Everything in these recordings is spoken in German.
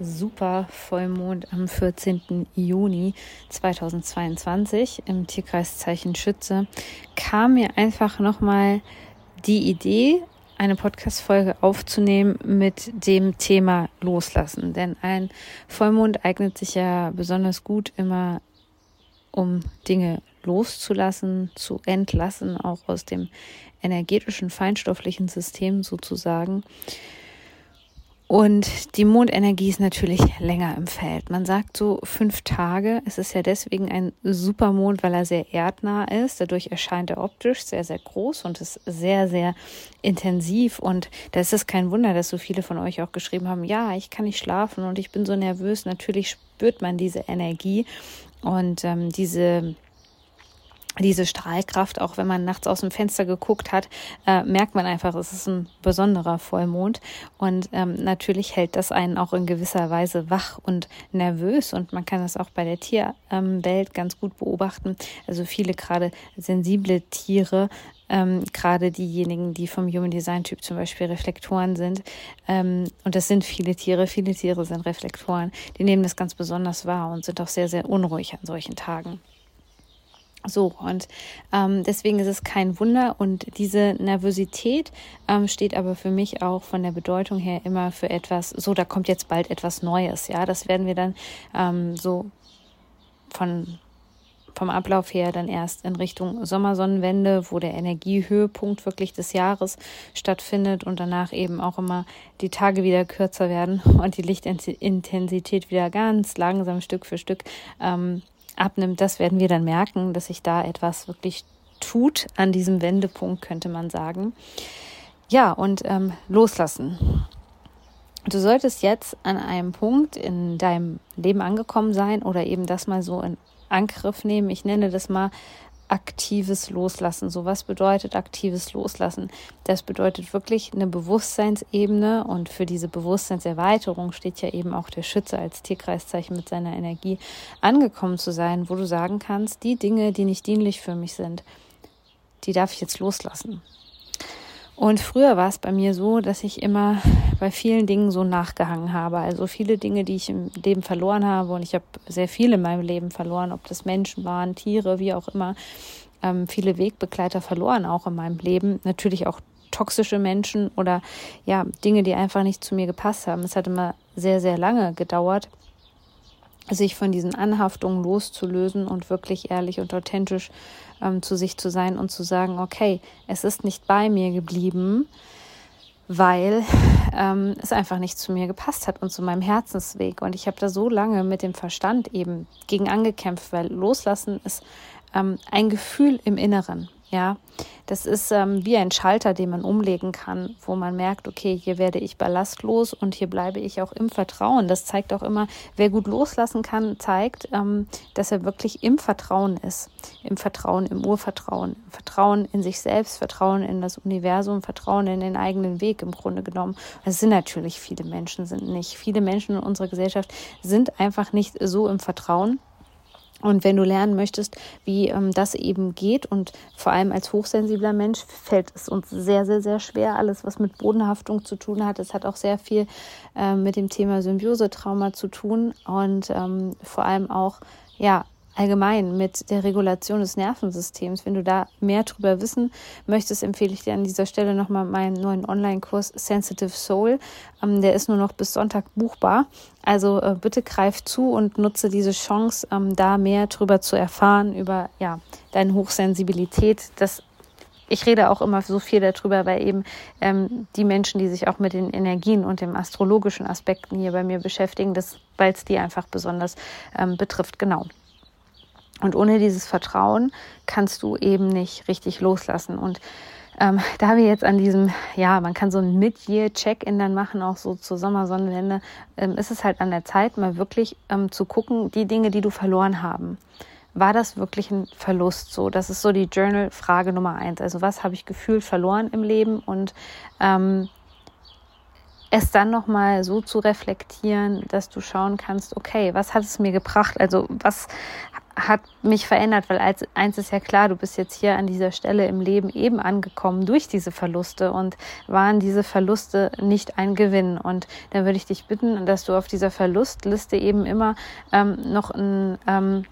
super Vollmond am 14. Juni 2022 im Tierkreiszeichen Schütze kam mir einfach nochmal die Idee, eine Podcast-Folge aufzunehmen mit dem Thema Loslassen. Denn ein Vollmond eignet sich ja besonders gut immer, um Dinge loszulassen, zu entlassen, auch aus dem energetischen, feinstofflichen System sozusagen. Und die Mondenergie ist natürlich länger im Feld. Man sagt so fünf Tage. Es ist ja deswegen ein Supermond, weil er sehr erdnah ist. Dadurch erscheint er optisch sehr, sehr groß und ist sehr, sehr intensiv. Und da ist es kein Wunder, dass so viele von euch auch geschrieben haben, ja, ich kann nicht schlafen und ich bin so nervös. Natürlich spürt man diese Energie und ähm, diese diese Strahlkraft, auch wenn man nachts aus dem Fenster geguckt hat, äh, merkt man einfach, es ist ein besonderer Vollmond. Und ähm, natürlich hält das einen auch in gewisser Weise wach und nervös. Und man kann das auch bei der Tierwelt ähm, ganz gut beobachten. Also viele gerade sensible Tiere, ähm, gerade diejenigen, die vom Human Design Typ zum Beispiel Reflektoren sind. Ähm, und das sind viele Tiere, viele Tiere sind Reflektoren. Die nehmen das ganz besonders wahr und sind auch sehr, sehr unruhig an solchen Tagen. So, und ähm, deswegen ist es kein Wunder. Und diese Nervosität ähm, steht aber für mich auch von der Bedeutung her immer für etwas, so, da kommt jetzt bald etwas Neues. Ja, das werden wir dann ähm, so von vom Ablauf her dann erst in Richtung Sommersonnenwende, wo der Energiehöhepunkt wirklich des Jahres stattfindet und danach eben auch immer die Tage wieder kürzer werden und die Lichtintensität wieder ganz langsam Stück für Stück ähm, abnimmt, das werden wir dann merken, dass sich da etwas wirklich tut an diesem Wendepunkt, könnte man sagen. Ja, und ähm, loslassen. Du solltest jetzt an einem Punkt in deinem Leben angekommen sein oder eben das mal so in Angriff nehmen. Ich nenne das mal aktives Loslassen. So was bedeutet aktives Loslassen? Das bedeutet wirklich eine Bewusstseinsebene und für diese Bewusstseinserweiterung steht ja eben auch der Schütze als Tierkreiszeichen mit seiner Energie angekommen zu sein, wo du sagen kannst, die Dinge, die nicht dienlich für mich sind, die darf ich jetzt loslassen. Und früher war es bei mir so, dass ich immer bei vielen Dingen so nachgehangen habe. Also viele Dinge, die ich im Leben verloren habe. Und ich habe sehr viel in meinem Leben verloren, ob das Menschen waren, Tiere, wie auch immer. Ähm, viele Wegbegleiter verloren auch in meinem Leben. Natürlich auch toxische Menschen oder ja, Dinge, die einfach nicht zu mir gepasst haben. Es hat immer sehr, sehr lange gedauert, sich von diesen Anhaftungen loszulösen und wirklich ehrlich und authentisch ähm, zu sich zu sein und zu sagen, okay, es ist nicht bei mir geblieben, weil ähm, es einfach nicht zu mir gepasst hat und zu meinem Herzensweg. Und ich habe da so lange mit dem Verstand eben gegen angekämpft, weil loslassen ist ähm, ein Gefühl im Inneren. Ja, das ist ähm, wie ein Schalter, den man umlegen kann, wo man merkt, okay, hier werde ich ballastlos und hier bleibe ich auch im Vertrauen. Das zeigt auch immer, wer gut loslassen kann, zeigt, ähm, dass er wirklich im Vertrauen ist. Im Vertrauen, im Urvertrauen. Vertrauen in sich selbst, Vertrauen in das Universum, Vertrauen in den eigenen Weg im Grunde genommen. Es sind natürlich viele Menschen, sind nicht. Viele Menschen in unserer Gesellschaft sind einfach nicht so im Vertrauen und wenn du lernen möchtest, wie ähm, das eben geht und vor allem als hochsensibler Mensch fällt es uns sehr, sehr, sehr schwer, alles, was mit Bodenhaftung zu tun hat. Es hat auch sehr viel äh, mit dem Thema Symbiosetrauma zu tun und ähm, vor allem auch, ja, allgemein mit der Regulation des Nervensystems. Wenn du da mehr drüber wissen möchtest, empfehle ich dir an dieser Stelle nochmal meinen neuen Online-Kurs Sensitive Soul. Ähm, der ist nur noch bis Sonntag buchbar. Also äh, bitte greif zu und nutze diese Chance, ähm, da mehr drüber zu erfahren, über ja, deine Hochsensibilität. Das ich rede auch immer so viel darüber, weil eben ähm, die Menschen, die sich auch mit den Energien und den astrologischen Aspekten hier bei mir beschäftigen, weil es die einfach besonders ähm, betrifft. Genau. Und ohne dieses Vertrauen kannst du eben nicht richtig loslassen. Und ähm, da wir jetzt an diesem, ja, man kann so ein Mid-Year-Check-In dann machen, auch so zur Sommersonnenwende, ähm, ist es halt an der Zeit, mal wirklich ähm, zu gucken, die Dinge, die du verloren haben. War das wirklich ein Verlust? So, das ist so die Journal-Frage Nummer eins. Also was habe ich gefühlt verloren im Leben und ähm, es dann nochmal so zu reflektieren, dass du schauen kannst, okay, was hat es mir gebracht? Also was hat mich verändert, weil als, eins ist ja klar, du bist jetzt hier an dieser Stelle im Leben eben angekommen durch diese Verluste und waren diese Verluste nicht ein Gewinn. Und dann würde ich dich bitten, dass du auf dieser Verlustliste eben immer ähm, noch ein ähm,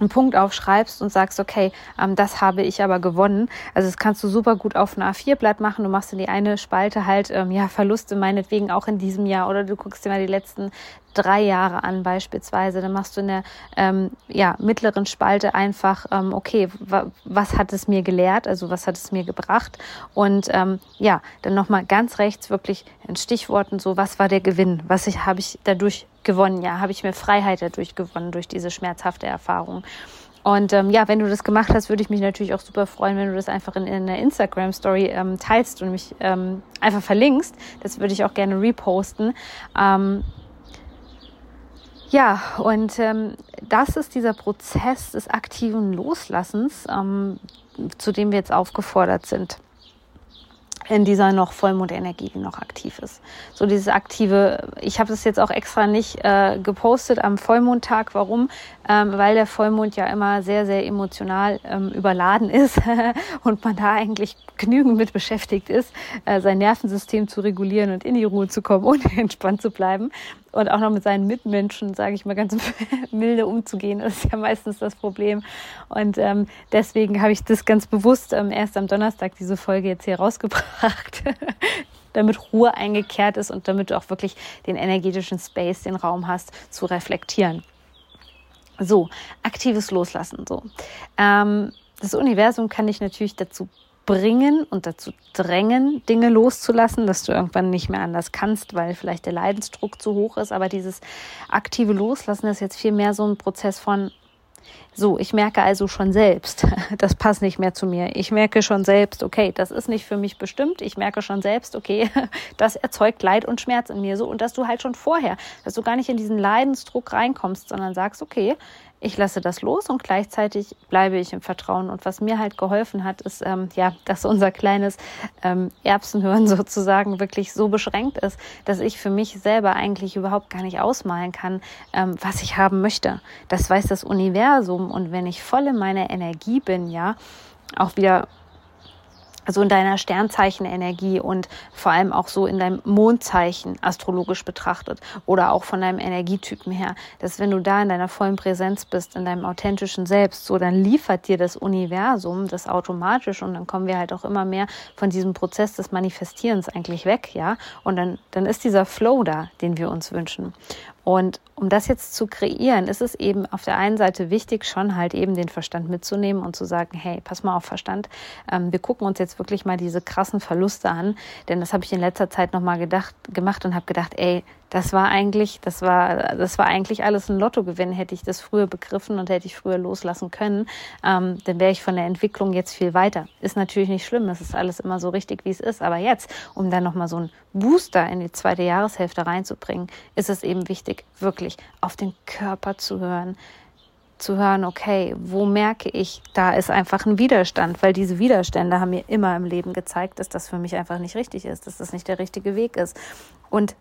einen Punkt aufschreibst und sagst, okay, ähm, das habe ich aber gewonnen. Also das kannst du super gut auf ein A4-Blatt machen. Du machst in die eine Spalte halt ähm, ja Verluste meinetwegen auch in diesem Jahr oder du guckst dir mal die letzten drei Jahre an beispielsweise. Dann machst du in der ähm, ja, mittleren Spalte einfach, ähm, okay, was hat es mir gelehrt, also was hat es mir gebracht und ähm, ja, dann nochmal ganz rechts wirklich in Stichworten so, was war der Gewinn, was ich, habe ich dadurch gewonnen, ja, habe ich mir Freiheit dadurch gewonnen, durch diese schmerzhafte Erfahrung. Und ähm, ja, wenn du das gemacht hast, würde ich mich natürlich auch super freuen, wenn du das einfach in, in einer Instagram-Story ähm, teilst und mich ähm, einfach verlinkst. Das würde ich auch gerne reposten. Ähm, ja, und ähm, das ist dieser Prozess des aktiven Loslassens, ähm, zu dem wir jetzt aufgefordert sind in dieser noch Vollmondenergie, noch aktiv ist. So dieses aktive, ich habe das jetzt auch extra nicht äh, gepostet am Vollmondtag. Warum? Ähm, weil der Vollmond ja immer sehr, sehr emotional ähm, überladen ist und man da eigentlich genügend mit beschäftigt ist, äh, sein Nervensystem zu regulieren und in die Ruhe zu kommen und entspannt zu bleiben und auch noch mit seinen Mitmenschen, sage ich mal ganz milde umzugehen. Ist ja meistens das Problem. Und ähm, deswegen habe ich das ganz bewusst ähm, erst am Donnerstag diese Folge jetzt hier rausgebracht. damit Ruhe eingekehrt ist und damit du auch wirklich den energetischen Space, den Raum hast, zu reflektieren. So, aktives Loslassen. So, ähm, das Universum kann dich natürlich dazu bringen und dazu drängen, Dinge loszulassen, dass du irgendwann nicht mehr anders kannst, weil vielleicht der Leidensdruck zu hoch ist. Aber dieses aktive Loslassen ist jetzt viel mehr so ein Prozess von, so, ich merke also schon selbst, das passt nicht mehr zu mir. Ich merke schon selbst, okay, das ist nicht für mich bestimmt. Ich merke schon selbst, okay, das erzeugt Leid und Schmerz in mir. So, und dass du halt schon vorher, dass du gar nicht in diesen Leidensdruck reinkommst, sondern sagst, okay, ich lasse das los und gleichzeitig bleibe ich im Vertrauen. Und was mir halt geholfen hat, ist, ähm, ja, dass unser kleines ähm, Erbsenhirn sozusagen wirklich so beschränkt ist, dass ich für mich selber eigentlich überhaupt gar nicht ausmalen kann, ähm, was ich haben möchte. Das weiß das Universum. Und wenn ich voll in meiner Energie bin, ja, auch wieder also in deiner Sternzeichenenergie und vor allem auch so in deinem Mondzeichen astrologisch betrachtet oder auch von deinem Energietypen her, dass wenn du da in deiner vollen Präsenz bist, in deinem authentischen Selbst, so dann liefert dir das Universum das automatisch und dann kommen wir halt auch immer mehr von diesem Prozess des Manifestierens eigentlich weg, ja, und dann dann ist dieser Flow da, den wir uns wünschen. Und um das jetzt zu kreieren, ist es eben auf der einen Seite wichtig, schon halt eben den Verstand mitzunehmen und zu sagen, hey, pass mal auf Verstand, ähm, wir gucken uns jetzt wirklich mal diese krassen Verluste an, denn das habe ich in letzter Zeit nochmal gemacht und habe gedacht, ey, das war eigentlich, das war, das war eigentlich alles ein Lottogewinn. Hätte ich das früher begriffen und hätte ich früher loslassen können, ähm, dann wäre ich von der Entwicklung jetzt viel weiter. Ist natürlich nicht schlimm, es ist alles immer so richtig, wie es ist. Aber jetzt, um dann nochmal so einen Booster in die zweite Jahreshälfte reinzubringen, ist es eben wichtig, wirklich auf den Körper zu hören, zu hören, okay, wo merke ich, da ist einfach ein Widerstand, weil diese Widerstände haben mir immer im Leben gezeigt, dass das für mich einfach nicht richtig ist, dass das nicht der richtige Weg ist. Und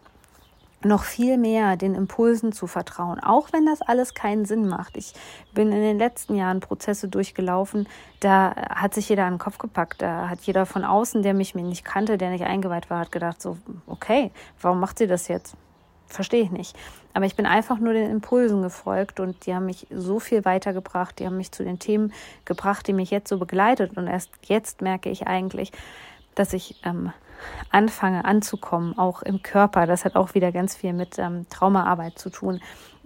noch viel mehr den Impulsen zu vertrauen, auch wenn das alles keinen Sinn macht. Ich bin in den letzten Jahren Prozesse durchgelaufen, da hat sich jeder an den Kopf gepackt, da hat jeder von außen, der mich nicht kannte, der nicht eingeweiht war, hat gedacht so, okay, warum macht sie das jetzt? Verstehe ich nicht. Aber ich bin einfach nur den Impulsen gefolgt und die haben mich so viel weitergebracht, die haben mich zu den Themen gebracht, die mich jetzt so begleitet und erst jetzt merke ich eigentlich, dass ich ähm, anfange anzukommen, auch im Körper. Das hat auch wieder ganz viel mit ähm, Traumaarbeit zu tun.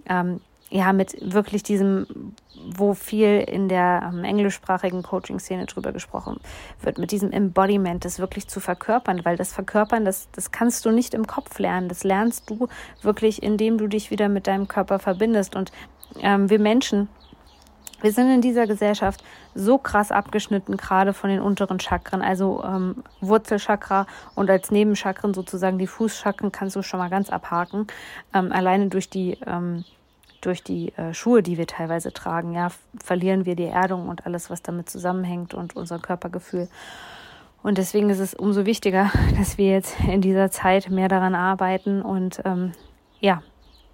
Ähm, ja, mit wirklich diesem, wo viel in der ähm, englischsprachigen Coaching-Szene drüber gesprochen wird, mit diesem Embodiment, das wirklich zu verkörpern, weil das Verkörpern, das, das kannst du nicht im Kopf lernen. Das lernst du wirklich, indem du dich wieder mit deinem Körper verbindest. Und ähm, wir Menschen wir sind in dieser Gesellschaft so krass abgeschnitten, gerade von den unteren Chakren, also ähm, Wurzelchakra und als Nebenchakren sozusagen die Fußchakren kannst du schon mal ganz abhaken. Ähm, alleine durch die, ähm, durch die äh, Schuhe, die wir teilweise tragen, ja, verlieren wir die Erdung und alles, was damit zusammenhängt und unser Körpergefühl. Und deswegen ist es umso wichtiger, dass wir jetzt in dieser Zeit mehr daran arbeiten und ähm, ja,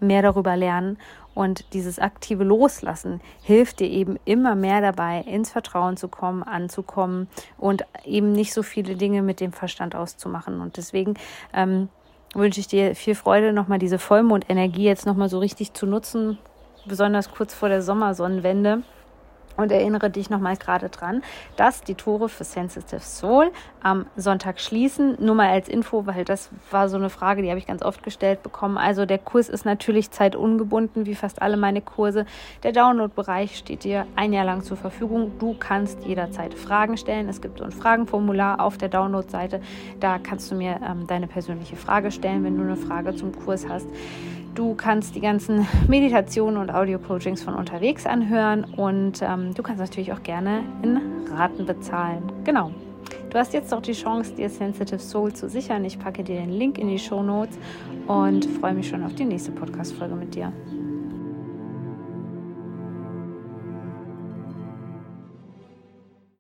mehr darüber lernen und dieses aktive Loslassen hilft dir eben immer mehr dabei, ins Vertrauen zu kommen, anzukommen und eben nicht so viele Dinge mit dem Verstand auszumachen. Und deswegen ähm, wünsche ich dir viel Freude, nochmal diese Vollmondenergie jetzt nochmal so richtig zu nutzen, besonders kurz vor der Sommersonnenwende und erinnere dich nochmal gerade dran, dass die Tore für Sensitive Soul am Sonntag schließen. Nur mal als Info, weil das war so eine Frage, die habe ich ganz oft gestellt bekommen. Also der Kurs ist natürlich zeitungebunden, wie fast alle meine Kurse. Der Download-Bereich steht dir ein Jahr lang zur Verfügung. Du kannst jederzeit Fragen stellen. Es gibt so ein Fragenformular auf der Download-Seite. Da kannst du mir ähm, deine persönliche Frage stellen, wenn du eine Frage zum Kurs hast. Du kannst die ganzen Meditationen und Audio-Coachings von unterwegs anhören und ähm, du kannst natürlich auch gerne in Raten bezahlen. Genau. Du hast jetzt auch die Chance, dir Sensitive Soul zu sichern. Ich packe dir den Link in die Show Notes und freue mich schon auf die nächste Podcast-Folge mit dir.